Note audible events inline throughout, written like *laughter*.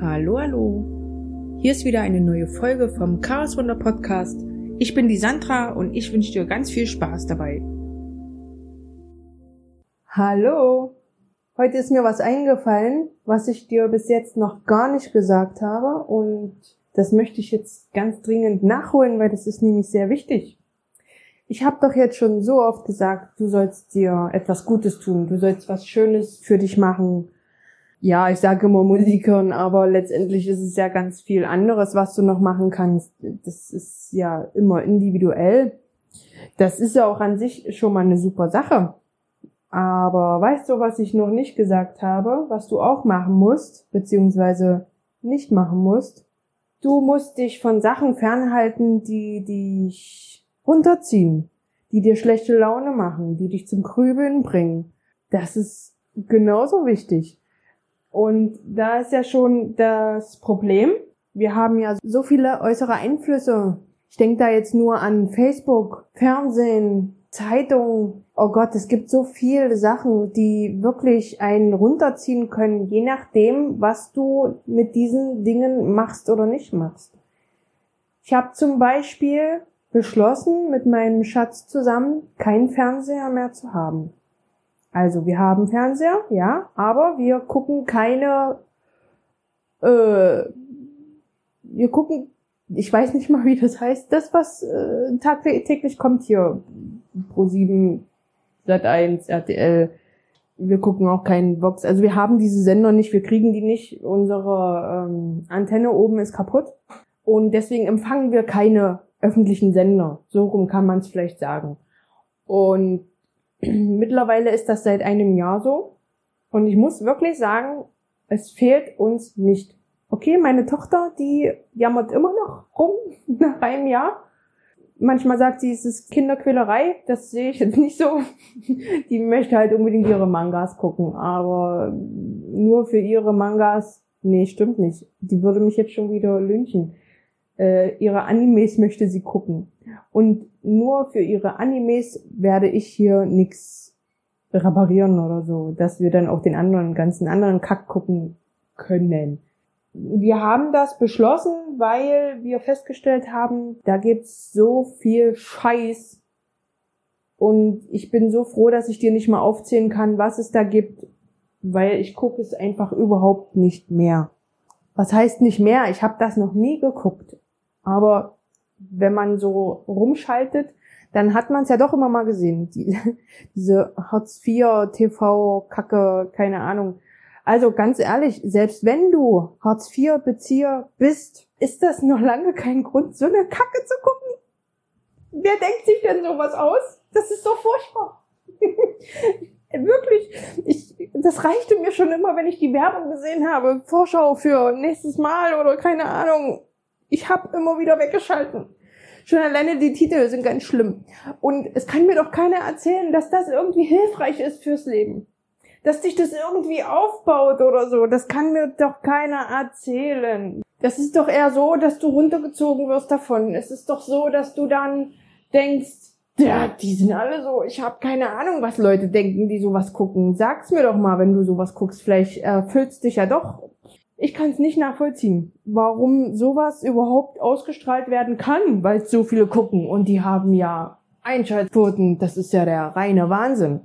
Hallo, hallo. Hier ist wieder eine neue Folge vom Chaos Wunder Podcast. Ich bin die Sandra und ich wünsche dir ganz viel Spaß dabei. Hallo. Heute ist mir was eingefallen, was ich dir bis jetzt noch gar nicht gesagt habe und das möchte ich jetzt ganz dringend nachholen, weil das ist nämlich sehr wichtig. Ich habe doch jetzt schon so oft gesagt, du sollst dir etwas Gutes tun, du sollst was Schönes für dich machen, ja, ich sage immer Musik hören, aber letztendlich ist es ja ganz viel anderes, was du noch machen kannst. Das ist ja immer individuell. Das ist ja auch an sich schon mal eine super Sache. Aber weißt du, was ich noch nicht gesagt habe, was du auch machen musst, beziehungsweise nicht machen musst? Du musst dich von Sachen fernhalten, die dich runterziehen, die dir schlechte Laune machen, die dich zum Krübeln bringen. Das ist genauso wichtig. Und da ist ja schon das Problem. Wir haben ja so viele äußere Einflüsse. Ich denke da jetzt nur an Facebook, Fernsehen, Zeitung. Oh Gott, es gibt so viele Sachen, die wirklich einen runterziehen können, je nachdem, was du mit diesen Dingen machst oder nicht machst. Ich habe zum Beispiel beschlossen, mit meinem Schatz zusammen keinen Fernseher mehr zu haben. Also wir haben Fernseher, ja, aber wir gucken keine, äh, wir gucken, ich weiß nicht mal, wie das heißt, das, was äh, tagtäglich kommt hier, Pro 7, Sat 1, RTL, wir gucken auch keinen Vox. Also wir haben diese Sender nicht, wir kriegen die nicht, unsere ähm, Antenne oben ist kaputt und deswegen empfangen wir keine öffentlichen Sender. So rum kann man es vielleicht sagen. Und *clears throat* Mittlerweile ist das seit einem Jahr so. Und ich muss wirklich sagen, es fehlt uns nicht. Okay, meine Tochter, die jammert immer noch rum *laughs* nach einem Jahr. Manchmal sagt sie, es ist Kinderquälerei. Das sehe ich jetzt nicht so. *laughs* Die möchte halt unbedingt ihre Mangas gucken. Aber nur für ihre Mangas, nee, stimmt nicht. Die würde mich jetzt schon wieder lynchen. Äh, ihre Animes möchte sie gucken. Und nur für ihre Animes werde ich hier nix reparieren oder so, dass wir dann auch den anderen, ganzen anderen Kack gucken können. Wir haben das beschlossen, weil wir festgestellt haben, da gibt's so viel Scheiß. Und ich bin so froh, dass ich dir nicht mal aufzählen kann, was es da gibt, weil ich gucke es einfach überhaupt nicht mehr. Was heißt nicht mehr? Ich habe das noch nie geguckt. Aber wenn man so rumschaltet, dann hat man es ja doch immer mal gesehen. Die, *laughs* diese Hartz IV, TV, Kacke, keine Ahnung. Also ganz ehrlich, selbst wenn du Hartz IV Bezieher bist, ist das noch lange kein Grund, so eine Kacke zu gucken. Wer denkt sich denn sowas aus? Das ist so furchtbar. *laughs* Wirklich, ich, das reichte mir schon immer, wenn ich die Werbung gesehen habe. Vorschau für nächstes Mal oder keine Ahnung. Ich habe immer wieder weggeschalten. Schon alleine die Titel sind ganz schlimm. Und es kann mir doch keiner erzählen, dass das irgendwie hilfreich ist fürs Leben. Dass dich das irgendwie aufbaut oder so. Das kann mir doch keiner erzählen. Das ist doch eher so, dass du runtergezogen wirst davon. Es ist doch so, dass du dann denkst, ja, die sind alle so. Ich habe keine Ahnung, was Leute denken, die sowas gucken. Sag's mir doch mal, wenn du sowas guckst. Vielleicht erfüllst dich ja doch ich kann es nicht nachvollziehen, warum sowas überhaupt ausgestrahlt werden kann, weil so viele gucken und die haben ja Einschaltquoten, das ist ja der reine Wahnsinn.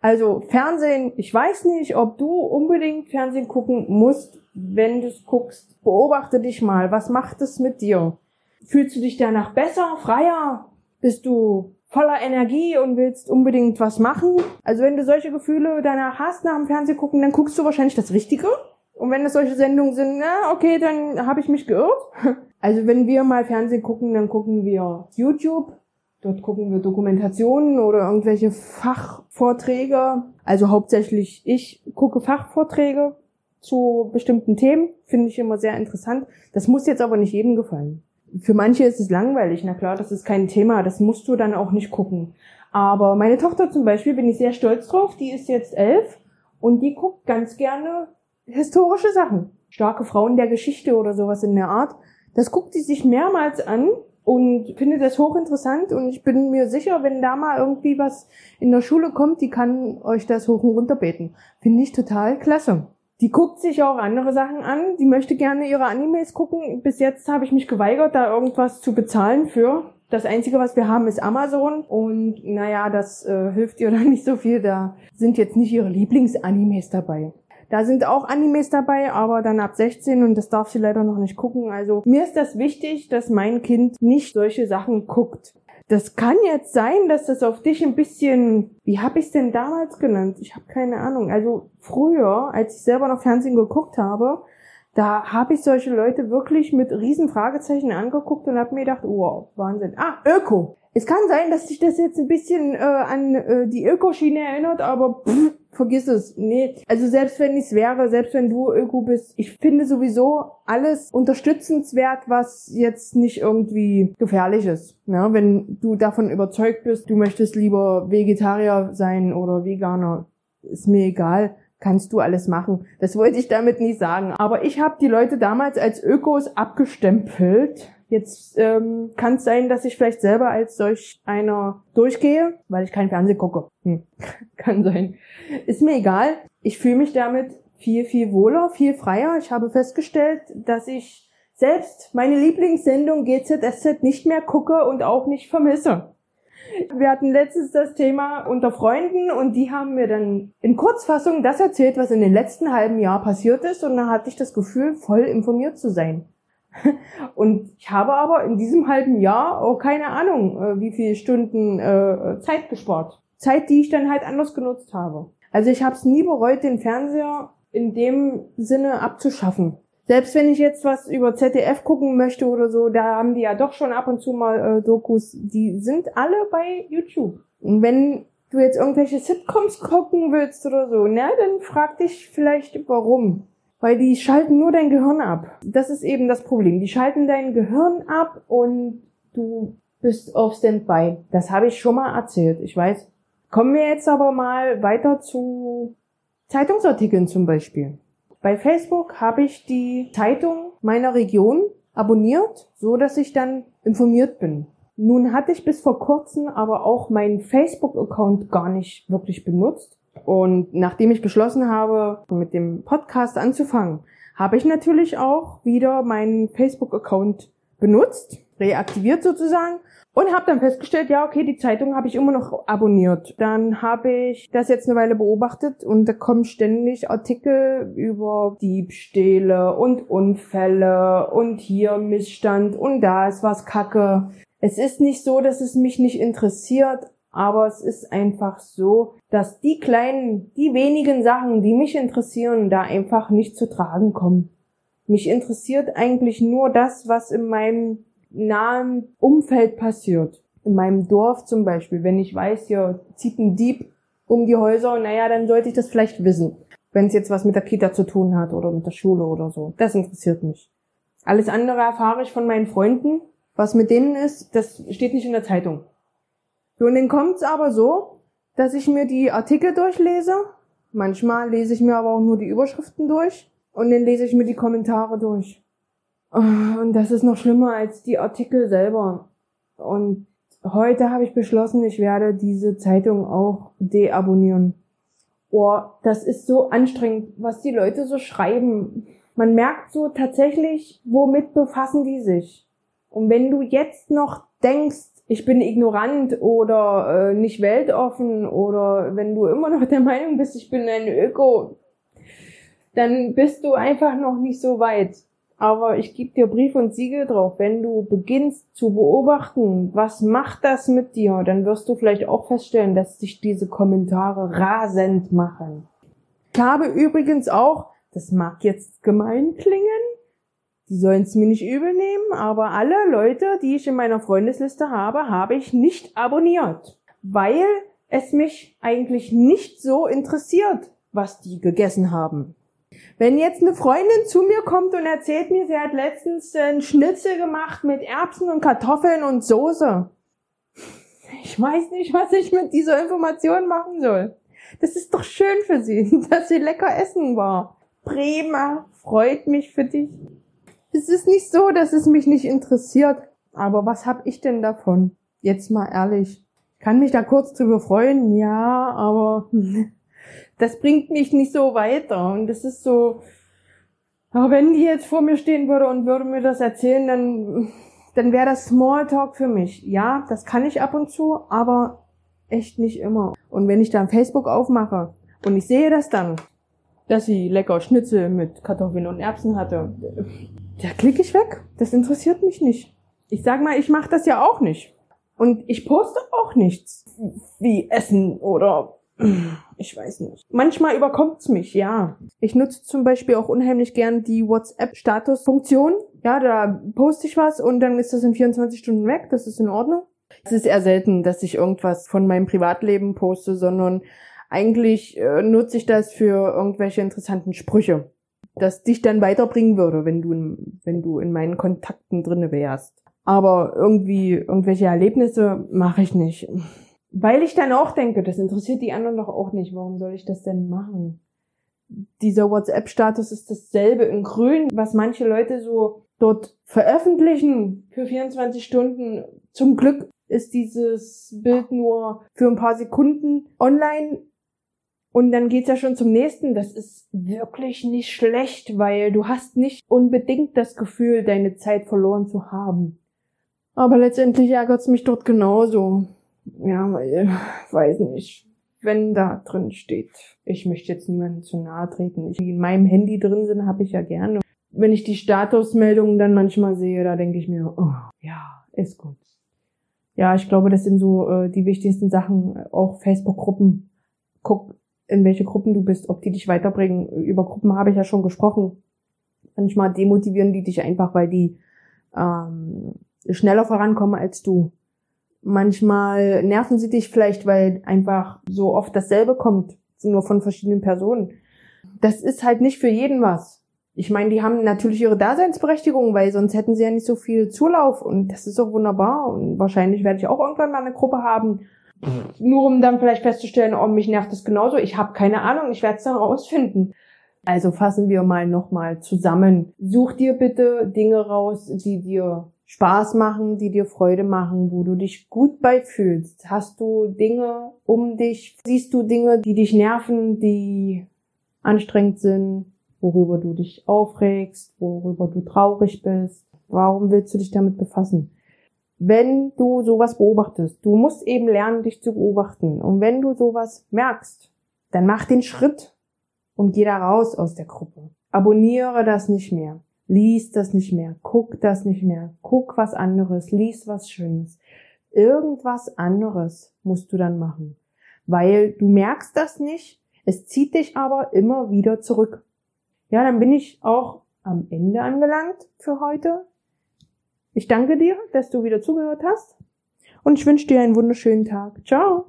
Also Fernsehen, ich weiß nicht, ob du unbedingt Fernsehen gucken musst, wenn du es guckst. Beobachte dich mal, was macht es mit dir? Fühlst du dich danach besser, freier? Bist du voller Energie und willst unbedingt was machen? Also wenn du solche Gefühle danach hast nach dem Fernsehen gucken, dann guckst du wahrscheinlich das Richtige und wenn es solche Sendungen sind, na, okay, dann habe ich mich geirrt. *laughs* Also wenn wir mal Fernsehen gucken, dann gucken wir YouTube. Dort gucken wir Dokumentationen oder irgendwelche Fachvorträge. Also hauptsächlich ich gucke Fachvorträge zu bestimmten Themen. Finde ich immer sehr interessant. Das muss jetzt aber nicht jedem gefallen. Für manche ist es langweilig. Na klar, das ist kein Thema. Das musst du dann auch nicht gucken. Aber meine Tochter zum Beispiel bin ich sehr stolz drauf. Die ist jetzt elf und die guckt ganz gerne historische Sachen. Starke Frauen der Geschichte oder sowas in der Art. Das guckt sie sich mehrmals an und findet das hochinteressant und ich bin mir sicher, wenn da mal irgendwie was in der Schule kommt, die kann euch das hoch und runter beten. Finde ich total klasse. Die guckt sich auch andere Sachen an. Die möchte gerne ihre Animes gucken. Bis jetzt habe ich mich geweigert, da irgendwas zu bezahlen für. Das Einzige, was wir haben, ist Amazon. Und naja, das äh, hilft ihr *laughs* dann nicht so viel. Da sind jetzt nicht ihre Lieblingsanimes dabei. Da sind auch Animes dabei, aber dann ab 16 und das darf sie leider noch nicht gucken. Also mir ist das wichtig, dass mein Kind nicht solche Sachen guckt. Das kann jetzt sein, dass das auf dich ein bisschen, wie habe ich es denn damals genannt? Ich habe keine Ahnung. Also früher, als ich selber noch Fernsehen geguckt habe, da habe ich solche Leute wirklich mit riesen Fragezeichen angeguckt und habe mir gedacht, wow, Wahnsinn. Ah, Öko. Es kann sein, dass sich das jetzt ein bisschen äh, an äh, die Ökoschiene erinnert, aber pff, vergiss es. Nee, also selbst wenn ich es wäre, selbst wenn du Öko bist, ich finde sowieso alles unterstützenswert, was jetzt nicht irgendwie gefährlich ist. Ja, wenn du davon überzeugt bist, du möchtest lieber Vegetarier sein oder Veganer, ist mir egal kannst du alles machen. Das wollte ich damit nicht sagen. Aber ich habe die Leute damals als Ökos abgestempelt Jetzt ähm, kann es sein, dass ich vielleicht selber als solch einer durchgehe, weil ich kein Fernsehen gucke. Hm. *laughs* kann sein. Ist mir egal. Ich fühle mich damit viel, viel wohler, viel freier. Ich habe festgestellt, dass ich selbst meine Lieblingssendung GZSZ nicht mehr gucke und auch nicht vermisse. Wir hatten letztens das Thema unter Freunden und die haben mir dann in Kurzfassung das erzählt, was in den letzten halben Jahr passiert ist und da hatte ich das Gefühl, voll informiert zu sein. *laughs* Und ich habe aber in diesem halben Jahr auch keine Ahnung, äh, wie viele Stunden äh, Zeit gespart. Zeit, die ich dann halt anders genutzt habe. Also ich habe es nie bereut, den Fernseher in dem Sinne abzuschaffen. Selbst wenn ich jetzt was über ZDF gucken möchte oder so, da haben die ja doch schon ab und zu mal äh, Dokus, die sind alle bei YouTube. Und wenn du jetzt irgendwelche Sitcoms gucken willst oder so, na, dann frag dich vielleicht, warum. Weil die schalten nur dein Gehirn ab. Das ist eben das Problem. Die schalten dein Gehirn ab und du bist auf Standby. Das habe ich schon mal erzählt. Ich weiß. Kommen wir jetzt aber mal weiter zu Zeitungsartikeln zum Beispiel. Bei Facebook habe ich die Zeitung meiner Region abonniert, so dass ich dann informiert bin. Nun hatte ich bis vor kurzem aber auch meinen Facebook-Account gar nicht wirklich benutzt. Und nachdem ich beschlossen habe, mit dem Podcast anzufangen, habe ich natürlich auch wieder meinen Facebook-Account benutzt, reaktiviert sozusagen und habe dann festgestellt, ja, okay, die Zeitung habe ich immer noch abonniert. Dann habe ich das jetzt eine Weile beobachtet und da kommen ständig Artikel über Diebstähle und Unfälle und hier Missstand und da ist was Kacke. Es ist nicht so, dass es mich nicht interessiert, aber es ist einfach so, dass die kleinen, die wenigen Sachen, die mich interessieren, da einfach nicht zu tragen kommen. Mich interessiert eigentlich nur das, was in meinem nahen Umfeld passiert. In meinem Dorf zum Beispiel. Wenn ich weiß, hier zieht ein Dieb um die Häuser, naja, dann sollte ich das vielleicht wissen. Wenn es jetzt was mit der Kita zu tun hat oder mit der Schule oder so. Das interessiert mich. Alles andere erfahre ich von meinen Freunden. Was mit denen ist, das steht nicht in der Zeitung. Und dann kommt's aber so, dass ich mir die Artikel durchlese. Manchmal lese ich mir aber auch nur die Überschriften durch. Und dann lese ich mir die Kommentare durch. Und das ist noch schlimmer als die Artikel selber. Und heute habe ich beschlossen, ich werde diese Zeitung auch deabonnieren. Oh, das ist so anstrengend, was die Leute so schreiben. Man merkt so tatsächlich, womit befassen die sich. Und wenn du jetzt noch denkst, ich bin ignorant oder äh, nicht weltoffen oder wenn du immer noch *laughs* der Meinung bist, ich bin ein Öko, dann bist du einfach noch nicht so weit. Aber ich gebe dir Brief und Siegel drauf. Wenn du beginnst zu beobachten, was macht das mit dir, dann wirst du vielleicht auch feststellen, dass sich diese Kommentare rasend machen. Ich habe übrigens auch, das mag jetzt gemein klingen, die sollen es mir nicht übel nehmen, aber alle Leute, die ich in meiner Freundesliste habe, habe ich nicht abonniert, weil es mich eigentlich nicht so interessiert, was die gegessen haben. Wenn jetzt eine Freundin zu mir kommt und erzählt mir, sie hat letztens einen Schnitzel gemacht mit Erbsen und Kartoffeln und Soße. Ich weiß nicht, was ich mit dieser Information machen soll. Das ist doch schön für sie, *laughs* dass sie lecker essen war. Prima, freut mich für dich. Es ist nicht so, dass es mich nicht interessiert. Aber was hab ich denn davon? Jetzt mal ehrlich. Ich kann mich da kurz drüber freuen, ja, aber *laughs* das bringt mich nicht so weiter. Und das ist so, aber wenn die jetzt vor mir stehen würde und würde mir das erzählen, dann, dann wäre das Smalltalk für mich. Ja, das kann ich ab und zu, aber echt nicht immer. Und wenn ich dann Facebook aufmache und ich sehe das dann, dass sie lecker Schnitzel mit Kartoffeln und Erbsen hatte, da klicke ich weg. Das interessiert mich nicht. Ich sag mal, ich mache das ja auch nicht. Und ich poste auch nichts wie Essen oder ich weiß nicht. Manchmal überkommt's mich, ja. Ich nutze zum Beispiel auch unheimlich gern die WhatsApp-Status-Funktion. Ja, da poste ich was und dann ist das in 24 Stunden weg. Das ist in Ordnung. Es ist eher selten, dass ich irgendwas von meinem Privatleben poste, sondern eigentlich äh, nutze ich das für irgendwelche interessanten Sprüche, das dich dann weiterbringen würde, wenn du in, wenn du in meinen Kontakten drinne wärst. Aber irgendwie irgendwelche Erlebnisse mache ich nicht. Weil ich dann auch denke, das interessiert die anderen doch auch nicht. Warum soll ich das denn machen? Dieser WhatsApp-Status ist dasselbe in Grün, was manche Leute so dort veröffentlichen für 24 Stunden. Zum Glück ist dieses Bild nur für ein paar Sekunden online und dann geht's ja schon zum nächsten. Das ist wirklich nicht schlecht, weil du hast nicht unbedingt das Gefühl, deine Zeit verloren zu haben. Aber letztendlich ärgert's mich dort genauso. Ja, weil, *laughs* weiß nicht. Wenn da drin steht, ich möchte jetzt niemandem zu nahe treten. Ich, in meinem Handy drin sind, habe ich ja gerne. Wenn ich die Statusmeldungen dann manchmal sehe, da denke ich mir, oh, ja, ist gut. Ja, ich glaube, das sind so äh, die wichtigsten Sachen. Auch Facebook-Gruppen. Guck, in welche Gruppen du bist, ob die dich weiterbringen. Über Gruppen habe ich ja schon gesprochen. Manchmal demotivieren die dich einfach, weil die ähm, schneller vorankommen als du. Manchmal nerven sie dich vielleicht, weil einfach so oft dasselbe kommt, nur von verschiedenen Personen. Das ist halt nicht für jeden was. Ich meine, die haben natürlich ihre Daseinsberechtigung, weil sonst hätten sie ja nicht so viel Zulauf und das ist auch wunderbar und wahrscheinlich werde ich auch irgendwann mal eine Gruppe haben, nur um dann vielleicht festzustellen, oh, mich nervt das genauso. Ich habe keine Ahnung, ich werde es dann rausfinden. Also fassen wir mal nochmal zusammen. Such dir bitte Dinge raus, die dir Spaß machen, die dir Freude machen, wo du dich gut beifühlst. Hast du Dinge um dich? Siehst du Dinge, die dich nerven, die anstrengend sind, worüber du dich aufregst, worüber du traurig bist? Warum willst du dich damit befassen? Wenn du sowas beobachtest, du musst eben lernen, dich zu beobachten. Und wenn du sowas merkst, dann mach den Schritt und geh da raus aus der Gruppe. Abonniere das nicht mehr. Lies das nicht mehr, guck das nicht mehr, guck was anderes, lies was Schönes. Irgendwas anderes musst du dann machen, weil du merkst das nicht, es zieht dich aber immer wieder zurück. Ja, dann bin ich auch am Ende angelangt für heute. Ich danke dir, dass du wieder zugehört hast und ich wünsche dir einen wunderschönen Tag. Ciao!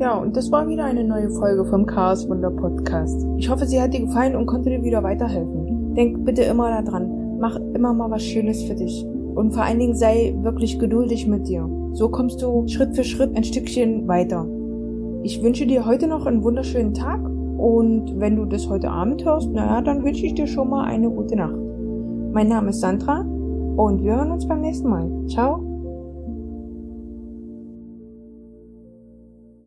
Ja, und das war wieder eine neue Folge vom Chaos Wunder Podcast. Ich hoffe, sie hat dir gefallen und konnte dir wieder weiterhelfen. Denk bitte immer daran, mach immer mal was Schönes für dich. Und vor allen Dingen sei wirklich geduldig mit dir. So kommst du Schritt für Schritt ein Stückchen weiter. Ich wünsche dir heute noch einen wunderschönen Tag und wenn du das heute Abend hörst, naja, dann wünsche ich dir schon mal eine gute Nacht. Mein Name ist Sandra und wir hören uns beim nächsten Mal. Ciao.